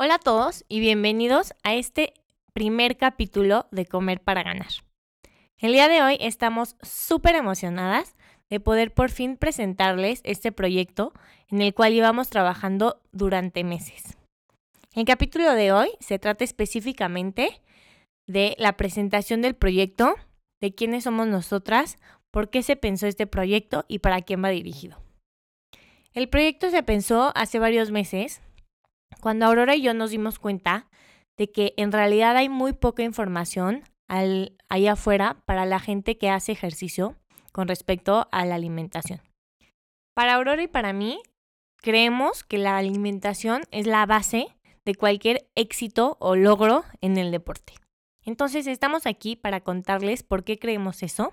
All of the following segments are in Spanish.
Hola a todos y bienvenidos a este primer capítulo de Comer para Ganar. El día de hoy estamos súper emocionadas de poder por fin presentarles este proyecto en el cual llevamos trabajando durante meses. El capítulo de hoy se trata específicamente de la presentación del proyecto, de quiénes somos nosotras, por qué se pensó este proyecto y para quién va dirigido. El proyecto se pensó hace varios meses cuando Aurora y yo nos dimos cuenta de que en realidad hay muy poca información al, allá afuera para la gente que hace ejercicio con respecto a la alimentación. Para Aurora y para mí, creemos que la alimentación es la base de cualquier éxito o logro en el deporte. Entonces estamos aquí para contarles por qué creemos eso,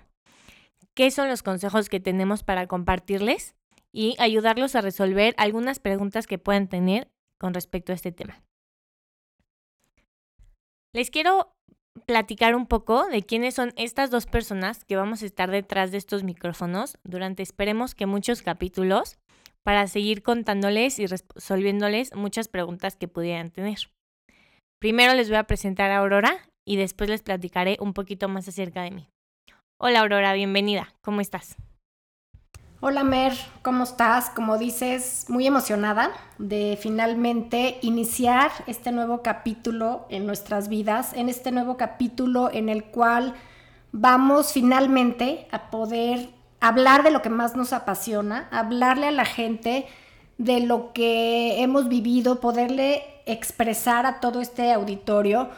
qué son los consejos que tenemos para compartirles y ayudarlos a resolver algunas preguntas que puedan tener con respecto a este tema. Les quiero platicar un poco de quiénes son estas dos personas que vamos a estar detrás de estos micrófonos durante esperemos que muchos capítulos para seguir contándoles y resolviéndoles muchas preguntas que pudieran tener. Primero les voy a presentar a Aurora y después les platicaré un poquito más acerca de mí. Hola Aurora, bienvenida. ¿Cómo estás? Hola Mer, ¿cómo estás? Como dices, muy emocionada de finalmente iniciar este nuevo capítulo en nuestras vidas, en este nuevo capítulo en el cual vamos finalmente a poder hablar de lo que más nos apasiona, hablarle a la gente de lo que hemos vivido, poderle expresar a todo este auditorio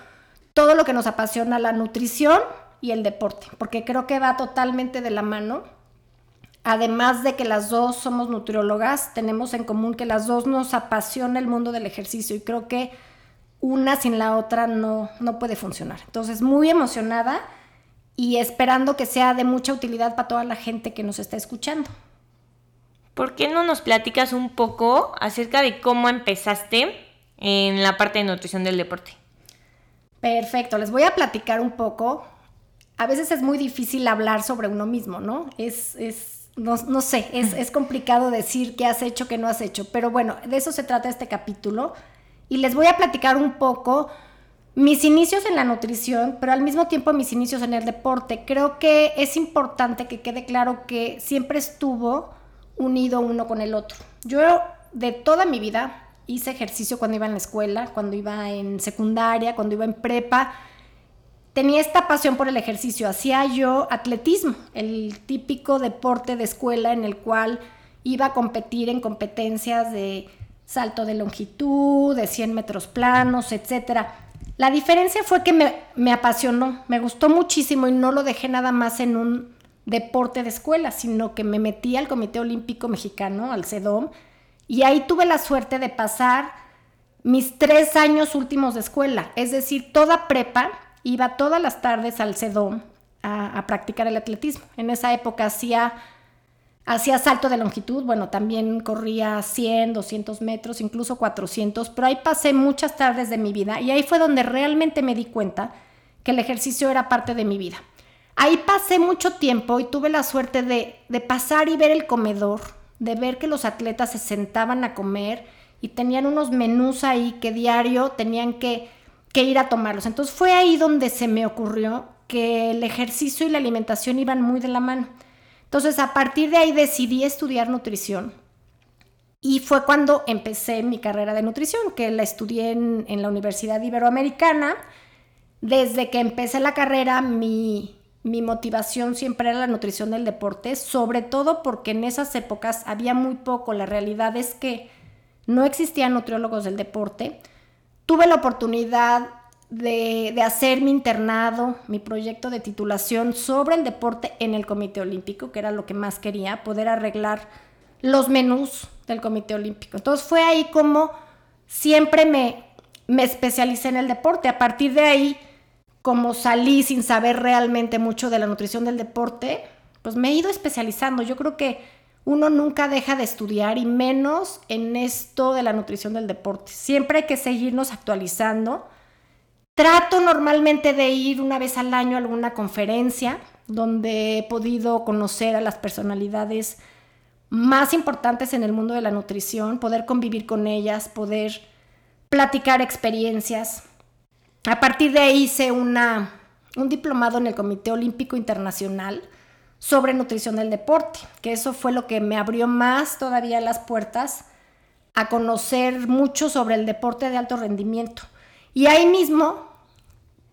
todo lo que nos apasiona, la nutrición y el deporte, porque creo que va totalmente de la mano Además de que las dos somos nutriólogas, tenemos en común que las dos nos apasiona el mundo del ejercicio y creo que una sin la otra no, no puede funcionar. Entonces, muy emocionada y esperando que sea de mucha utilidad para toda la gente que nos está escuchando. ¿Por qué no nos platicas un poco acerca de cómo empezaste en la parte de nutrición del deporte? Perfecto, les voy a platicar un poco. A veces es muy difícil hablar sobre uno mismo, ¿no? Es, es no, sé, es, complicado decir qué has hecho, qué no has hecho, pero bueno, de eso se trata este capítulo. Y les voy a platicar un poco mis inicios en la nutrición, pero al mismo tiempo mis inicios en el deporte. Creo que es importante que quede claro que siempre estuvo unido uno con el otro. Yo de toda mi vida hice ejercicio cuando iba en la escuela, cuando iba en secundaria, cuando iba en prepa tenía esta pasión por el ejercicio. Hacía yo atletismo, el típico deporte de escuela en el cual iba a competir en competencias de salto de longitud, de 100 metros planos, etc. La diferencia fue que me, me apasionó, me gustó muchísimo y no lo dejé nada más en un deporte de escuela, sino que me metí al Comité Olímpico Mexicano, al CEDOM, y ahí tuve la suerte de pasar mis tres años últimos de escuela, es decir, toda prepa iba todas las tardes al CEDOM a, practicar el atletismo. En esa época hacía, hacía salto de longitud, bueno, también corría 100, 200 metros, incluso 400, pero ahí pasé muchas tardes de mi vida y ahí fue donde realmente me di cuenta que el ejercicio era parte de mi vida. Ahí pasé mucho tiempo y tuve la suerte de, de pasar y ver el comedor, de ver que los atletas se sentaban a comer y tenían unos menús ahí que diario tenían que que ir a tomarlos. Entonces fue ahí donde se me ocurrió que el ejercicio y la alimentación iban muy de la mano. Entonces a partir de ahí decidí estudiar nutrición y fue cuando empecé mi carrera de nutrición, que la estudié en, la Universidad Iberoamericana. Desde que empecé la carrera, mi, mi motivación siempre era la nutrición del deporte, sobre todo porque en esas épocas había muy poco. La realidad es que no existían nutriólogos del deporte tuve la oportunidad de, hacer mi internado, mi proyecto de titulación sobre el deporte en el Comité Olímpico, que era lo que más quería, poder arreglar los menús del Comité Olímpico. Entonces fue ahí como siempre me, me especialicé en el deporte. A partir de ahí, como salí sin saber realmente mucho de la nutrición del deporte, pues me he ido especializando. Yo creo que uno nunca deja de estudiar y menos en esto de la nutrición del deporte. Siempre hay que seguirnos actualizando. Trato normalmente de ir una vez al año a alguna conferencia donde he podido conocer a las personalidades más importantes en el mundo de la nutrición, poder convivir con ellas, poder platicar experiencias. A partir de ahí hice una, un diplomado en el Comité Olímpico Internacional sobre nutrición del deporte, que eso fue lo que me abrió más todavía las puertas a conocer mucho sobre el deporte de alto rendimiento. Y ahí mismo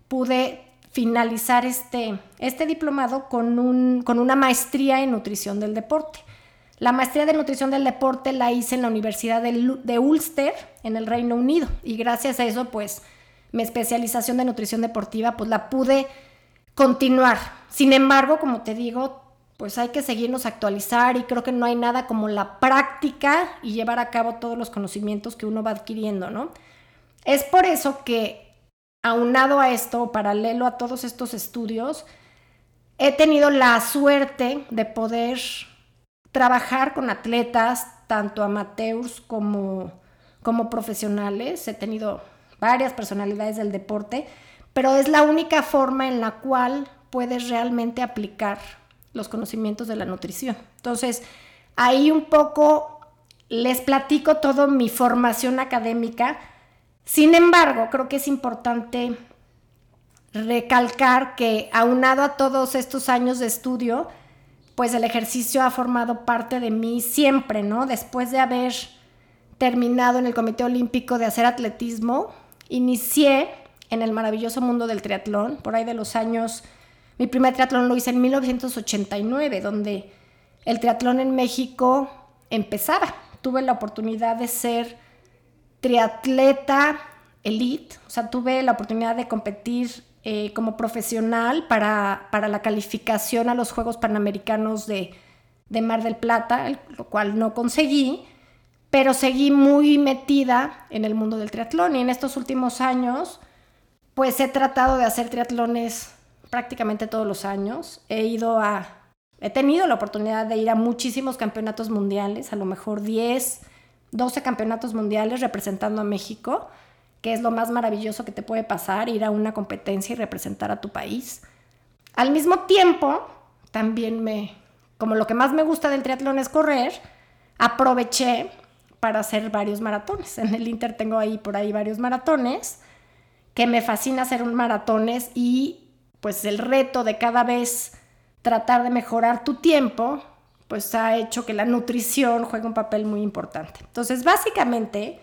pude finalizar este, este diplomado con, un, con una maestría en nutrición del deporte. La maestría de nutrición del deporte la hice en la Universidad de, Ulster, en el Reino Unido, y gracias a eso, pues, mi especialización de nutrición deportiva, pues la pude continuar. Sin embargo, como te digo, pues hay que seguirnos actualizar y creo que no hay nada como la práctica y llevar a cabo todos los conocimientos que uno va adquiriendo, ¿no? Es por eso que, aunado a esto, paralelo a todos estos estudios, he tenido la suerte de poder trabajar con atletas, tanto amateurs como, como profesionales. He tenido varias personalidades del deporte, pero es la única forma en la cual puedes realmente aplicar los conocimientos de la nutrición. Entonces, ahí un poco les platico todo mi formación académica. Sin embargo, creo que es importante recalcar que aunado a todos estos años de estudio, pues el ejercicio ha formado parte de mí siempre, ¿no? Después de haber terminado en el Comité Olímpico de hacer atletismo, inicié en el maravilloso mundo del triatlón, por ahí de los años, mi primer triatlón lo hice en 1989, donde el triatlón en México empezaba. Tuve la oportunidad de ser triatleta elite, o sea, tuve la oportunidad de competir eh, como profesional para, para, la calificación a los Juegos Panamericanos de, de Mar del Plata, lo cual no conseguí, pero seguí muy metida en el mundo del triatlón y en estos últimos años pues he tratado de hacer triatlones prácticamente todos los años. He ido a, he tenido la oportunidad de ir a muchísimos campeonatos mundiales, a lo mejor 10, 12 campeonatos mundiales representando a México que es lo más maravilloso que te puede pasar, ir a una competencia y representar a tu país. Al mismo tiempo, también me, como lo que más me gusta del triatlón es correr, aproveché para hacer varios maratones. En el Inter tengo ahí por ahí varios maratones, que me fascina hacer un maratones y pues el reto de cada vez tratar de mejorar tu tiempo, pues ha hecho que la nutrición juegue un papel muy importante. Entonces, básicamente,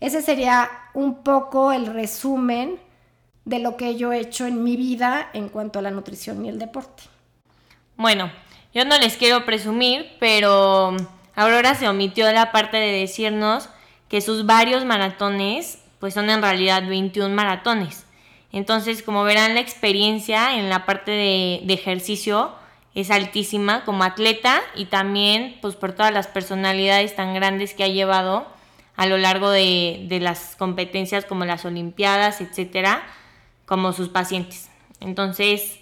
ese sería un poco el resumen de lo que yo he hecho en mi vida en cuanto a la nutrición y el deporte. Bueno, yo no les quiero presumir, pero Aurora se omitió la parte de decirnos que sus varios maratones pues son en realidad 21 maratones. Entonces, como verán, la experiencia en la parte de, de, ejercicio es altísima como atleta y también pues por todas las personalidades tan grandes que ha llevado a lo largo de, las competencias como las Olimpiadas, etcétera, como sus pacientes. Entonces,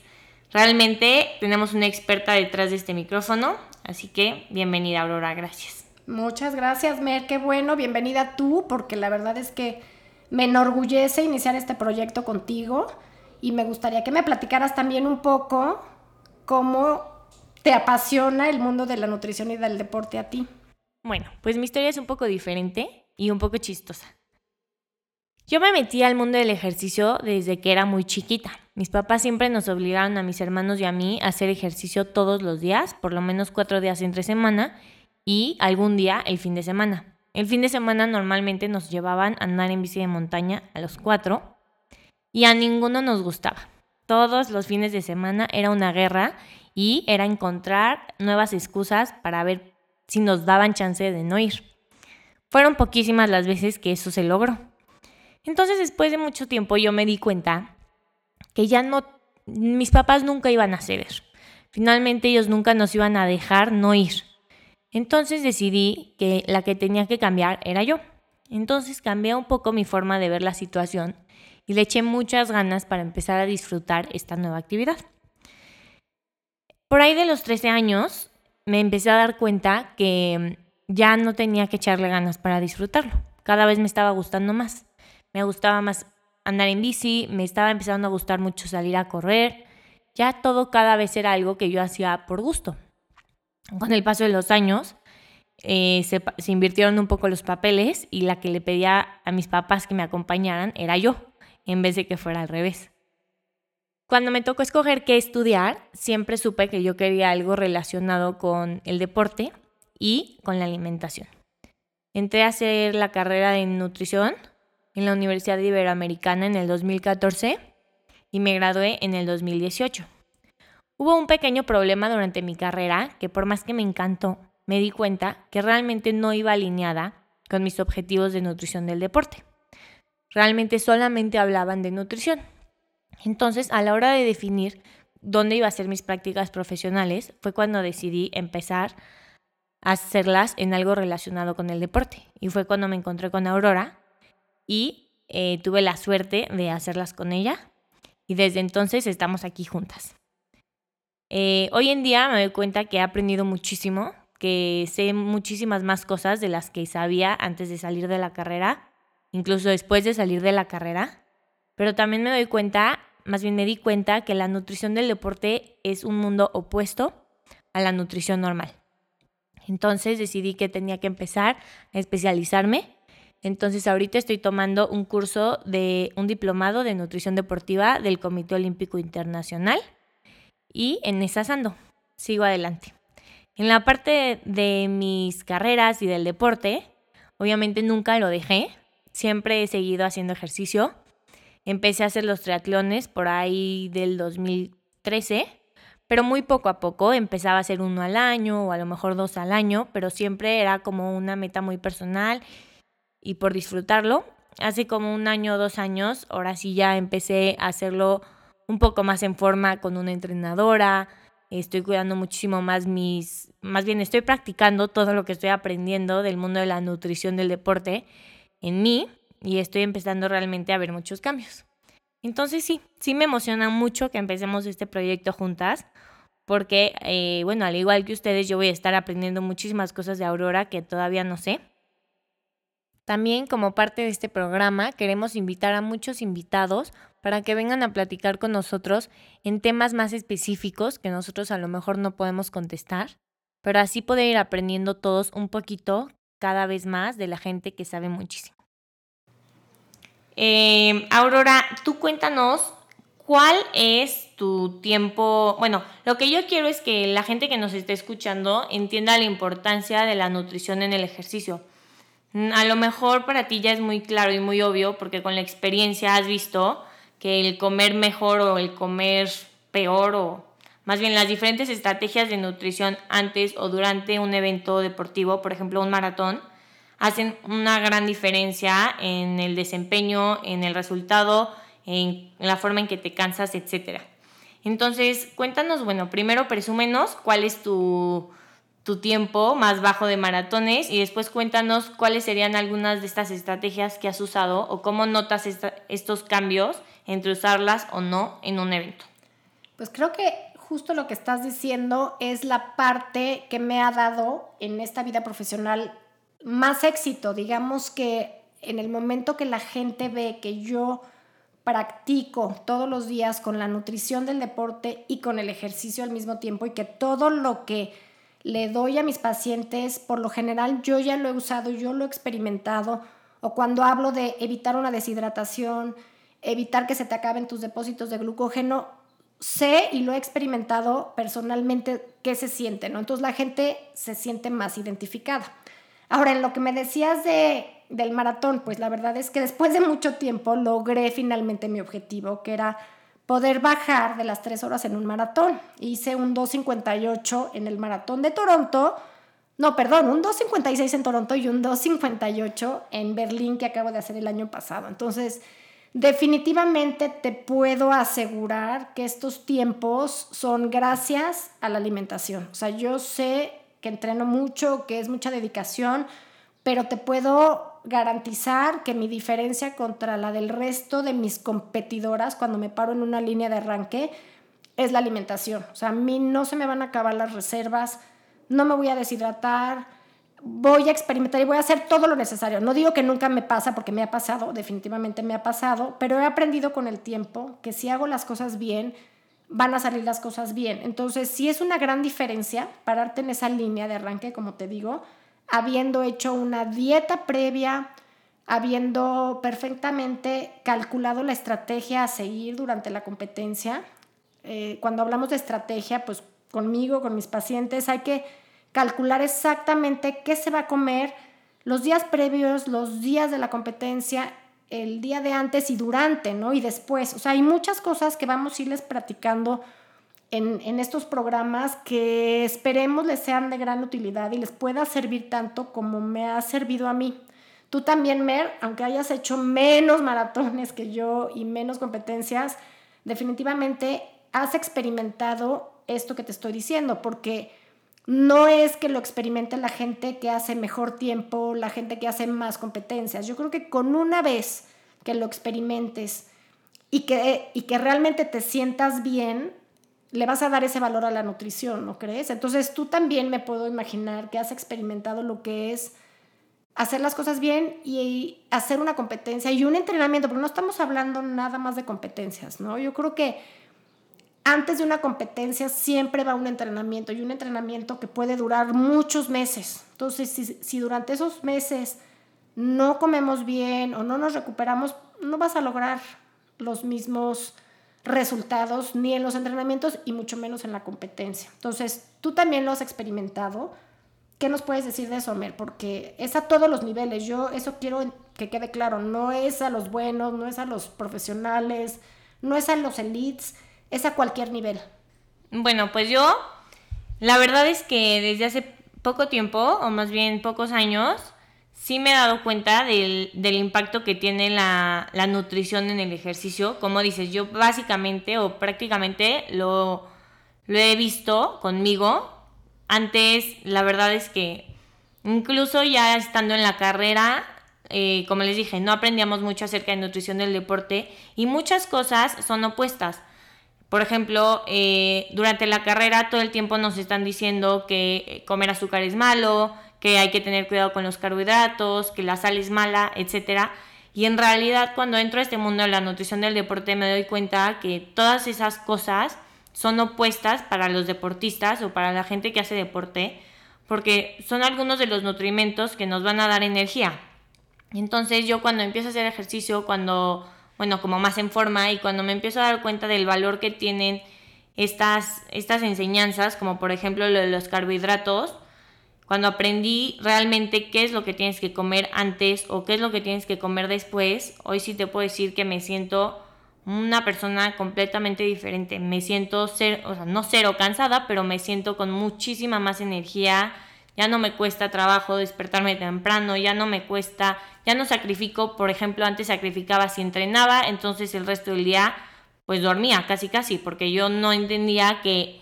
realmente tenemos una experta detrás de este micrófono, así que bienvenida Aurora, gracias. Muchas gracias, Mer, qué bueno, bienvenida tú, porque la verdad es que me enorgullece iniciar este proyecto contigo y me gustaría que me platicaras también un poco cómo te apasiona el mundo de la nutrición y del deporte a ti. Bueno, pues mi historia es un poco diferente y un poco chistosa. Yo me metí al mundo del ejercicio desde que era muy chiquita. Mis papás siempre nos obligaron a mis hermanos y a mí a hacer ejercicio todos los días, por lo menos cuatro días entre semana y algún día el fin de semana. El fin de semana normalmente nos llevaban a andar en bici de montaña a los cuatro y a ninguno nos gustaba. Todos los fines de semana era una guerra y era encontrar nuevas excusas para ver si nos daban chance de no ir. Fueron poquísimas las veces que eso se logró. Entonces después de mucho tiempo yo me di cuenta que ya no, mis papás nunca iban a ceder. Finalmente ellos nunca nos iban a dejar no ir. Entonces decidí que la que tenía que cambiar era yo. Entonces cambié un poco mi forma de ver la situación y le eché muchas ganas para empezar a disfrutar esta nueva actividad. Por ahí de los 13 años me empecé a dar cuenta que ya no tenía que echarle ganas para disfrutarlo. Cada vez me estaba gustando más. Me gustaba más andar en bici, me estaba empezando a gustar mucho salir a correr. Ya todo cada vez era algo que yo hacía por gusto. Con el paso de los años, eh, se, se, invirtieron un poco los papeles y la que le pedía a mis papás que me acompañaran era yo, en vez de que fuera al revés. Cuando me tocó escoger qué estudiar, siempre supe que yo quería algo relacionado con el deporte y con la alimentación. Entré a hacer la carrera de nutrición en la Universidad Iberoamericana en el 2014 y me gradué en el 2018. Hubo un pequeño problema durante mi carrera que por más que me encantó, me di cuenta que realmente no iba alineada con mis objetivos de nutrición del deporte. Realmente solamente hablaban de nutrición. Entonces, a la hora de definir dónde iba a hacer mis prácticas profesionales, fue cuando decidí empezar a hacerlas en algo relacionado con el deporte. Y fue cuando me encontré con Aurora y eh, tuve la suerte de hacerlas con ella. Y desde entonces estamos aquí juntas. Eh, hoy en día me doy cuenta que he aprendido muchísimo, que sé muchísimas más cosas de las que sabía antes de salir de la carrera, incluso después de salir de la carrera. Pero también me doy cuenta, más bien me di cuenta que la nutrición del deporte es un mundo opuesto a la nutrición normal. Entonces decidí que tenía que empezar a especializarme. Entonces ahorita estoy tomando un curso de un diplomado de nutrición deportiva del Comité Olímpico Internacional y en esas ando. Sigo adelante. En la parte de mis carreras y del deporte, obviamente nunca lo dejé. Siempre he seguido haciendo ejercicio. Empecé a hacer los triatlones por ahí del 2013, pero muy poco a poco empezaba a hacer uno al año o a lo mejor dos al año, pero siempre era como una meta muy personal y por disfrutarlo. Hace como un año o dos años, ahora sí ya empecé a hacerlo un poco más en forma con una entrenadora, estoy cuidando muchísimo más mis, más bien estoy practicando todo lo que estoy aprendiendo del mundo de la nutrición del deporte en mí y estoy empezando realmente a ver muchos cambios. Entonces sí, sí me emociona mucho que empecemos este proyecto juntas porque, eh, bueno, al igual que ustedes, yo voy a estar aprendiendo muchísimas cosas de Aurora que todavía no sé. También como parte de este programa queremos invitar a muchos invitados para que vengan a platicar con nosotros en temas más específicos que nosotros a lo mejor no podemos contestar, pero así poder ir aprendiendo todos un poquito cada vez más de la gente que sabe muchísimo. Eh, Aurora, tú cuéntanos cuál es tu tiempo. Bueno, lo que yo quiero es que la gente que nos esté escuchando entienda la importancia de la nutrición en el ejercicio. Mm, a lo mejor para ti ya es muy claro y muy obvio porque con la experiencia has visto que el comer mejor o el comer peor o más bien las diferentes estrategias de nutrición antes o durante un evento deportivo, por ejemplo un maratón, hacen una gran diferencia en el desempeño, en el resultado, en la forma en que te cansas, etc. Entonces, cuéntanos, bueno, primero presúmenos cuál es tu, tu tiempo más bajo de maratones y después cuéntanos cuáles serían algunas de estas estrategias que has usado o cómo notas estos cambios entre usarlas o no en un evento. Pues creo que justo lo que estás diciendo es la parte que me ha dado en esta vida profesional más éxito. Digamos que en el momento que la gente ve que yo practico todos los días con la nutrición del deporte y con el ejercicio al mismo tiempo y que todo lo que le doy a mis pacientes, por lo general yo ya lo he usado, yo lo he experimentado, o cuando hablo de evitar una deshidratación, evitar que se te acaben tus depósitos de glucógeno, sé y lo he experimentado personalmente qué se siente, ¿no? Entonces la gente se siente más identificada. Ahora, en lo que me decías de, del maratón, pues la verdad es que después de mucho tiempo logré finalmente mi objetivo, que era poder bajar de las tres horas en un maratón. Hice un 2.58 en el maratón de Toronto. No, perdón, un 2.56 en Toronto y un 2.58 en Berlín que acabo de hacer el año pasado. Entonces, definitivamente te puedo asegurar que estos tiempos son gracias a la alimentación. O sea, yo sé que entreno mucho, que es mucha dedicación, pero te puedo garantizar que mi diferencia contra la del resto de mis competidoras cuando me paro en una línea de arranque es la alimentación. O sea, a mí no se me van a acabar las reservas, no me voy a deshidratar, voy a experimentar y voy a hacer todo lo necesario. No digo que nunca me pasa, porque me ha pasado, definitivamente me ha pasado, pero he aprendido con el tiempo que si hago las cosas bien, van a salir las cosas bien. Entonces, sí es una gran diferencia pararte en esa línea de arranque, como te digo, habiendo hecho una dieta previa, habiendo perfectamente calculado la estrategia a seguir durante la competencia. Eh, cuando hablamos de estrategia, pues conmigo, con mis pacientes, hay que calcular exactamente qué se va a comer los días previos, los días de la competencia, el día de antes y durante, ¿no? Y después. O sea, hay muchas cosas que vamos a irles practicando en, en, estos programas que esperemos les sean de gran utilidad y les pueda servir tanto como me ha servido a mí. Tú también, Mer, aunque hayas hecho menos maratones que yo y menos competencias, definitivamente has experimentado esto que te estoy diciendo, porque no es que lo experimente la gente que hace mejor tiempo, la gente que hace más competencias. Yo creo que con una vez que lo experimentes y que, y que realmente te sientas bien, le vas a dar ese valor a la nutrición, ¿no crees? Entonces tú también me puedo imaginar que has experimentado lo que es hacer las cosas bien y hacer una competencia y un entrenamiento, porque no estamos hablando nada más de competencias, ¿no? Yo creo que antes de una competencia siempre va un entrenamiento y un entrenamiento que puede durar muchos meses. Entonces, si, durante esos meses no comemos bien o no nos recuperamos, no vas a lograr los mismos resultados ni en los entrenamientos y mucho menos en la competencia. Entonces, tú también lo has experimentado. ¿Qué nos puedes decir de eso, Mer? Porque es a todos los niveles. Yo eso quiero que quede claro. No es a los buenos, no es a los profesionales, no es a los elites es a cualquier nivel. Bueno, pues yo, la verdad es que desde hace poco tiempo, o más bien pocos años, sí me he dado cuenta del, impacto que tiene la, nutrición en el ejercicio. Como dices, yo básicamente o prácticamente lo, lo he visto conmigo. Antes, la verdad es que incluso ya estando en la carrera, eh, como les dije, no aprendíamos mucho acerca de nutrición del deporte y muchas cosas son opuestas. Por ejemplo, eh, durante la carrera todo el tiempo nos están diciendo que eh, comer azúcar es malo, que hay que tener cuidado con los carbohidratos, que la sal es mala, etc. Y en realidad cuando entro a este mundo de la nutrición del deporte me doy cuenta que todas esas cosas son opuestas para los deportistas o para la gente que hace deporte, porque son algunos de los nutrimentos que nos van a dar energía. Entonces yo cuando empiezo a hacer ejercicio, cuando bueno, como más en forma y cuando me empiezo a dar cuenta del valor que tienen estas, estas enseñanzas, como por ejemplo lo de los carbohidratos, cuando aprendí realmente qué es lo que tienes que comer antes o qué es lo que tienes que comer después, hoy sí te puedo decir que me siento una persona completamente diferente. Me siento, ser, o sea, no cero cansada, pero me siento con muchísima más energía, ya no me cuesta trabajo despertarme temprano, ya no me cuesta, ya no sacrifico, por ejemplo, antes sacrificaba si entrenaba, entonces el resto del día pues dormía casi casi, porque yo no entendía que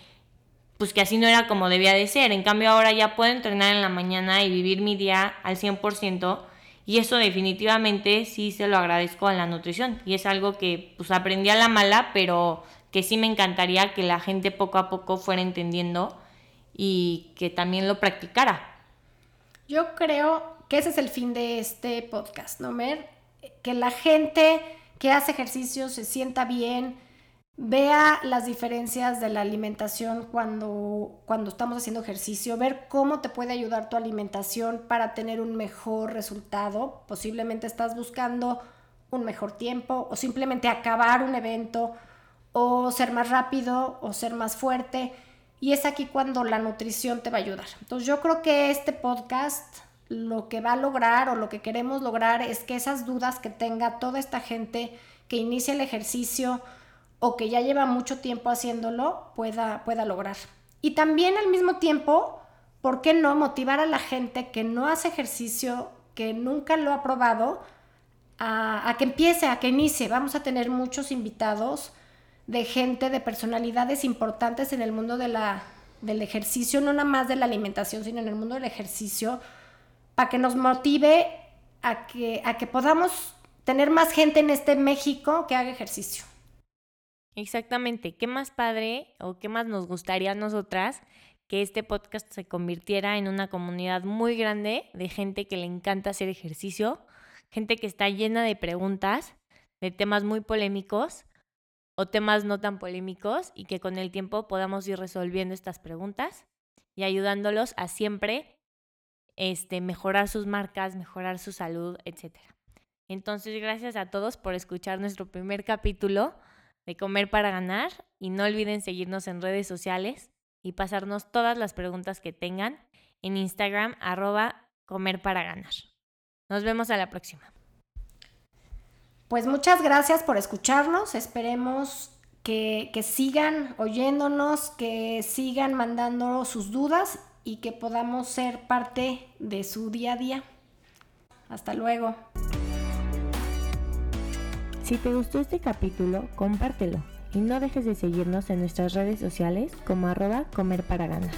pues que así no era como debía de ser. En cambio ahora ya puedo entrenar en la mañana y vivir mi día al 100% y eso definitivamente sí se lo agradezco a la nutrición y es algo que pues aprendí a la mala, pero que sí me encantaría que la gente poco a poco fuera entendiendo y que también lo practicara. Yo creo que ese es el fin de este podcast, ¿no, Mer? Que la gente que hace ejercicio se sienta bien, vea las diferencias de la alimentación cuando, cuando estamos haciendo ejercicio, ver cómo te puede ayudar tu alimentación para tener un mejor resultado. Posiblemente estás buscando un mejor tiempo o simplemente acabar un evento o ser más rápido o ser más fuerte. Y es aquí cuando la nutrición te va a ayudar. Entonces yo creo que este podcast lo que va a lograr o lo que queremos lograr es que esas dudas que tenga toda esta gente que inicia el ejercicio o que ya lleva mucho tiempo haciéndolo pueda, pueda lograr. Y también al mismo tiempo, ¿por qué no motivar a la gente que no hace ejercicio, que nunca lo ha probado, a, a que empiece, a que inicie? Vamos a tener muchos invitados de gente, de personalidades importantes en el mundo de la, del ejercicio, no nada más de la alimentación, sino en el mundo del ejercicio, para que nos motive a que, a que podamos tener más gente en este México que haga ejercicio. Exactamente. ¿Qué más padre o qué más nos gustaría a nosotras que este podcast se convirtiera en una comunidad muy grande de gente que le encanta hacer ejercicio, gente que está llena de preguntas, de temas muy polémicos o temas no tan polémicos y que con el tiempo podamos ir resolviendo estas preguntas y ayudándolos a siempre este, mejorar sus marcas, mejorar su salud, etc. Entonces, gracias a todos por escuchar nuestro primer capítulo de Comer para Ganar y no olviden seguirnos en redes sociales y pasarnos todas las preguntas que tengan en Instagram arroba Comer para Ganar. Nos vemos a la próxima. Pues muchas gracias por escucharnos. Esperemos que, que, sigan oyéndonos, que sigan mandando sus dudas y que podamos ser parte de su día a día. Hasta luego. Si te gustó este capítulo, compártelo y no dejes de seguirnos en nuestras redes sociales como arroba comer para ganar.